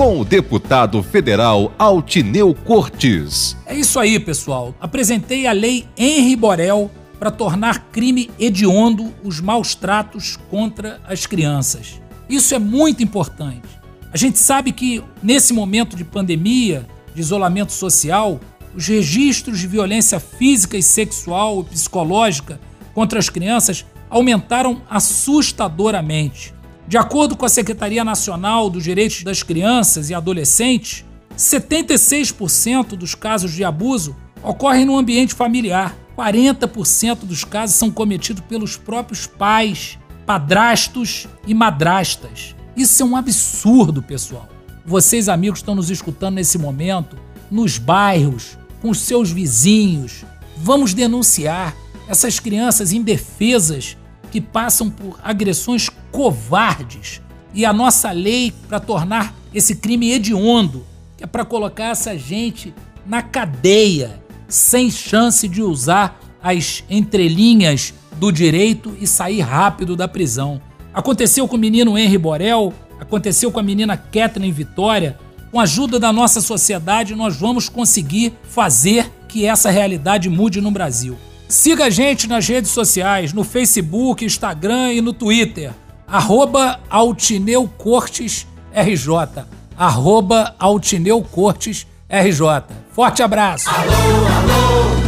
com o deputado federal Altineu Cortes. É isso aí, pessoal. Apresentei a lei Henri Borel para tornar crime hediondo os maus tratos contra as crianças. Isso é muito importante. A gente sabe que nesse momento de pandemia, de isolamento social, os registros de violência física e sexual e psicológica contra as crianças aumentaram assustadoramente. De acordo com a Secretaria Nacional dos Direitos das Crianças e Adolescentes, 76% dos casos de abuso ocorrem no ambiente familiar. 40% dos casos são cometidos pelos próprios pais, padrastos e madrastas. Isso é um absurdo, pessoal. Vocês, amigos, estão nos escutando nesse momento, nos bairros, com os seus vizinhos. Vamos denunciar essas crianças indefesas que passam por agressões covardes e a nossa lei para tornar esse crime hediondo, que é para colocar essa gente na cadeia, sem chance de usar as entrelinhas do direito e sair rápido da prisão. Aconteceu com o menino Henry Borel, aconteceu com a menina Kathleen Vitória. Com a ajuda da nossa sociedade, nós vamos conseguir fazer que essa realidade mude no Brasil. Siga a gente nas redes sociais, no Facebook, Instagram e no Twitter. Arroba Altineu Cortes RJ. Arroba Altineu Cortes RJ. Forte abraço. Alô, alô.